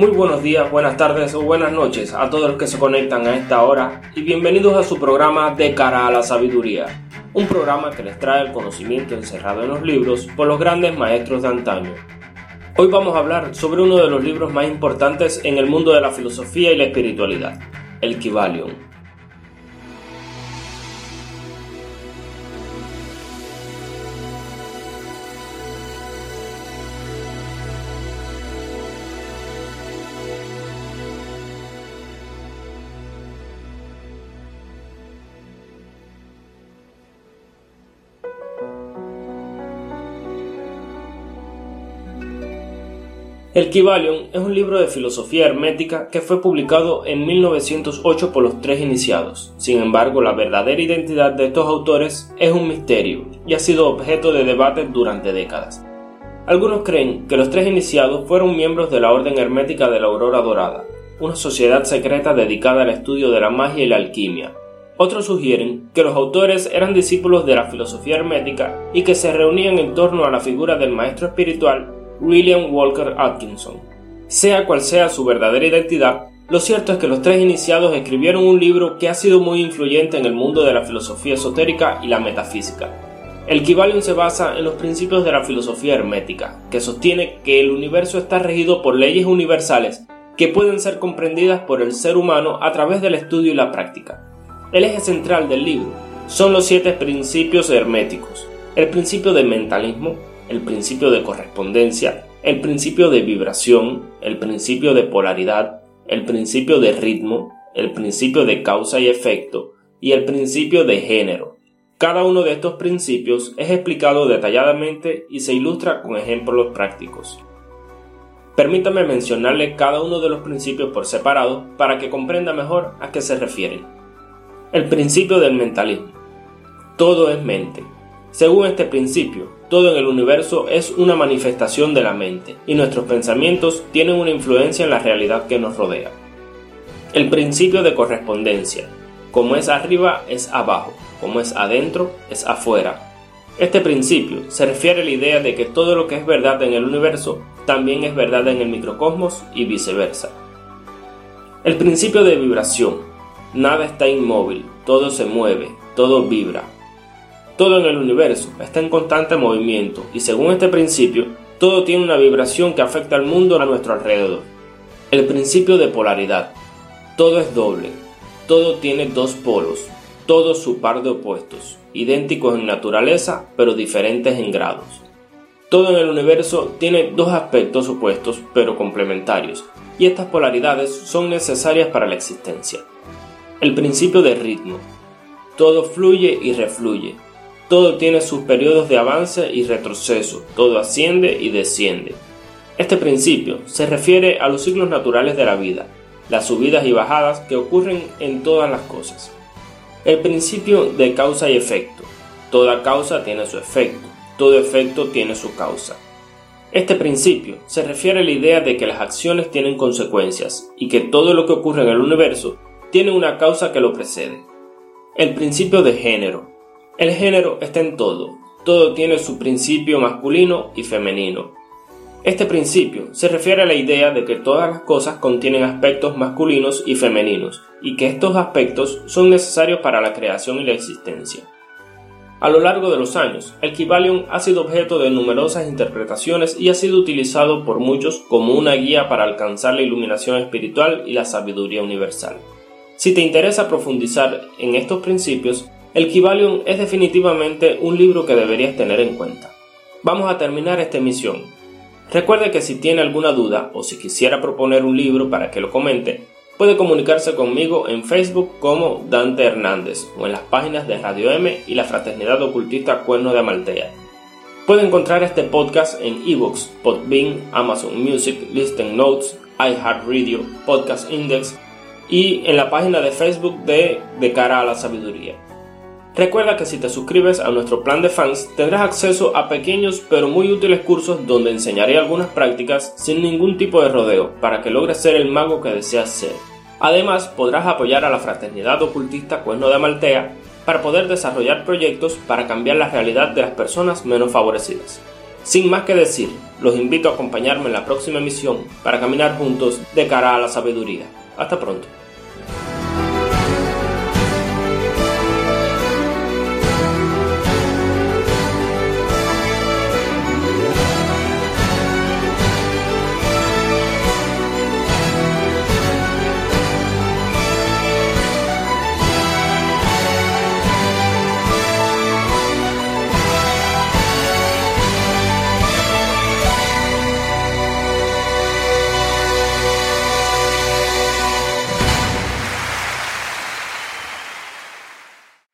Muy buenos días, buenas tardes o buenas noches a todos los que se conectan a esta hora y bienvenidos a su programa De cara a la sabiduría, un programa que les trae el conocimiento encerrado en los libros por los grandes maestros de antaño. Hoy vamos a hablar sobre uno de los libros más importantes en el mundo de la filosofía y la espiritualidad, el Kybalion. El Kybalion es un libro de filosofía hermética que fue publicado en 1908 por los tres iniciados. Sin embargo, la verdadera identidad de estos autores es un misterio y ha sido objeto de debate durante décadas. Algunos creen que los tres iniciados fueron miembros de la Orden Hermética de la Aurora Dorada, una sociedad secreta dedicada al estudio de la magia y la alquimia. Otros sugieren que los autores eran discípulos de la filosofía hermética y que se reunían en torno a la figura del maestro espiritual William Walker Atkinson. Sea cual sea su verdadera identidad, lo cierto es que los tres iniciados escribieron un libro que ha sido muy influyente en el mundo de la filosofía esotérica y la metafísica. El Kybalion se basa en los principios de la filosofía hermética, que sostiene que el universo está regido por leyes universales que pueden ser comprendidas por el ser humano a través del estudio y la práctica. El eje central del libro son los siete principios herméticos, el principio de mentalismo, el principio de correspondencia, el principio de vibración, el principio de polaridad, el principio de ritmo, el principio de causa y efecto y el principio de género. Cada uno de estos principios es explicado detalladamente y se ilustra con ejemplos prácticos. Permítame mencionarle cada uno de los principios por separado para que comprenda mejor a qué se refieren. El principio del mentalismo. Todo es mente. Según este principio, todo en el universo es una manifestación de la mente y nuestros pensamientos tienen una influencia en la realidad que nos rodea. El principio de correspondencia. Como es arriba, es abajo. Como es adentro, es afuera. Este principio se refiere a la idea de que todo lo que es verdad en el universo también es verdad en el microcosmos y viceversa. El principio de vibración. Nada está inmóvil, todo se mueve, todo vibra, todo en el universo está en constante movimiento y según este principio, todo tiene una vibración que afecta al mundo a nuestro alrededor. El principio de polaridad. Todo es doble, todo tiene dos polos, todo su par de opuestos, idénticos en naturaleza pero diferentes en grados. Todo en el universo tiene dos aspectos opuestos pero complementarios, y estas polaridades son necesarias para la existencia. El principio de ritmo. Todo fluye y refluye, todo tiene sus periodos de avance y retroceso, todo asciende y desciende. Este principio se refiere a los ciclos naturales de la vida, las subidas y bajadas que ocurren en todas las cosas. El principio de causa y efecto. Toda causa tiene su efecto, todo efecto tiene su causa. Este principio se refiere a la idea de que las acciones tienen consecuencias y que todo lo que ocurre en el universo tiene una causa que lo precede. El principio de género el género está en todo, todo tiene su principio masculino y femenino. Este principio se refiere a la idea de que todas las cosas contienen aspectos masculinos y femeninos, y que estos aspectos son necesarios para la creación y la existencia. A lo largo de los años, el Kybalion ha sido objeto de numerosas interpretaciones y ha sido utilizado por muchos como una guía para alcanzar la iluminación espiritual y la sabiduría universal. Si te interesa profundizar en estos principios, el Kybalion es definitivamente un libro que deberías tener en cuenta. Vamos a terminar esta emisión. Recuerde que si tiene alguna duda o si quisiera proponer un libro para que lo comente, puede comunicarse conmigo en Facebook como Dante Hernández o en las páginas de Radio M y la Fraternidad Ocultista Cuerno de Amaltea. Puede encontrar este podcast en ebooks, Podbean, Amazon Music, Listen Notes, iHeartRadio, Podcast Index y en la página de Facebook de De cara a la sabiduría. Recuerda que si te suscribes a nuestro plan de fans tendrás acceso a pequeños pero muy útiles cursos donde enseñaré algunas prácticas sin ningún tipo de rodeo para que logres ser el mago que deseas ser. Además podrás apoyar a la fraternidad ocultista Cuerno de Maltea para poder desarrollar proyectos para cambiar la realidad de las personas menos favorecidas. Sin más que decir, los invito a acompañarme en la próxima emisión para caminar juntos de cara a la sabiduría. Hasta pronto.